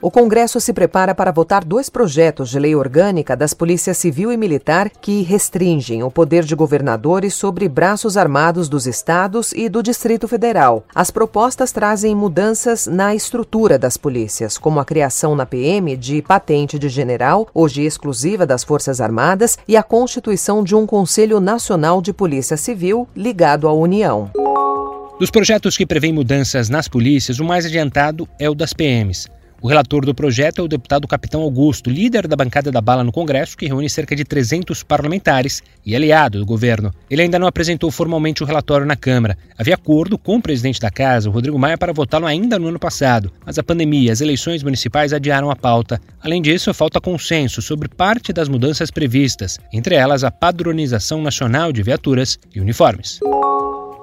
O Congresso se prepara para votar dois projetos de lei orgânica das Polícias Civil e Militar que restringem o poder de governadores sobre braços armados dos estados e do Distrito Federal. As propostas trazem mudanças na estrutura das polícias, como a criação na PM de patente de general, hoje exclusiva das Forças Armadas, e a constituição de um Conselho Nacional de Polícia Civil ligado à União. Dos projetos que prevêem mudanças nas polícias, o mais adiantado é o das PMs. O relator do projeto é o deputado Capitão Augusto, líder da bancada da bala no Congresso, que reúne cerca de 300 parlamentares e aliado do governo. Ele ainda não apresentou formalmente o relatório na Câmara. Havia acordo com o presidente da casa, Rodrigo Maia, para votá-lo ainda no ano passado, mas a pandemia e as eleições municipais adiaram a pauta. Além disso, falta consenso sobre parte das mudanças previstas, entre elas a padronização nacional de viaturas e uniformes.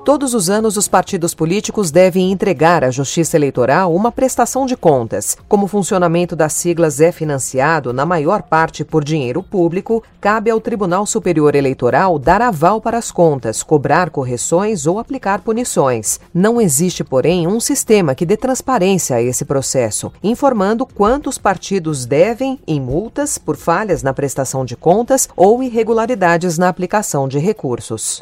Todos os anos, os partidos políticos devem entregar à Justiça Eleitoral uma prestação de contas. Como o funcionamento das siglas é financiado, na maior parte por dinheiro público, cabe ao Tribunal Superior Eleitoral dar aval para as contas, cobrar correções ou aplicar punições. Não existe, porém, um sistema que dê transparência a esse processo, informando quantos partidos devem em multas por falhas na prestação de contas ou irregularidades na aplicação de recursos.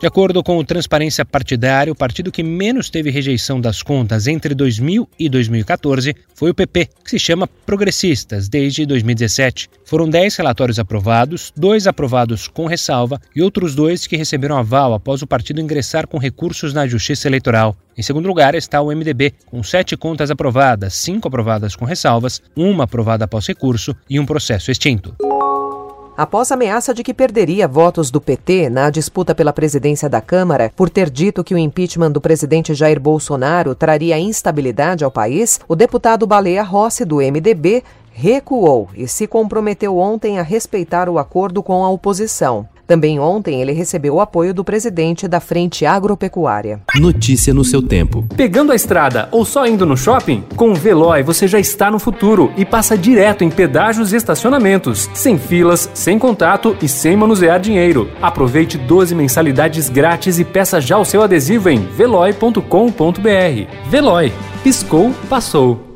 De acordo com o Transparência Partidária, o partido que menos teve rejeição das contas entre 2000 e 2014 foi o PP, que se chama Progressistas desde 2017. Foram 10 relatórios aprovados, dois aprovados com ressalva e outros dois que receberam aval após o partido ingressar com recursos na Justiça Eleitoral. Em segundo lugar está o MDB, com sete contas aprovadas, cinco aprovadas com ressalvas, uma aprovada após recurso e um processo extinto. Após a ameaça de que perderia votos do PT na disputa pela presidência da Câmara por ter dito que o impeachment do presidente Jair Bolsonaro traria instabilidade ao país, o deputado Baleia Rossi, do MDB, recuou e se comprometeu ontem a respeitar o acordo com a oposição. Também ontem ele recebeu o apoio do presidente da Frente Agropecuária. Notícia no seu tempo. Pegando a estrada ou só indo no shopping? Com o Veloy você já está no futuro e passa direto em pedágios e estacionamentos, sem filas, sem contato e sem manusear dinheiro. Aproveite 12 mensalidades grátis e peça já o seu adesivo em veloy.com.br. Veloy. Piscou, passou.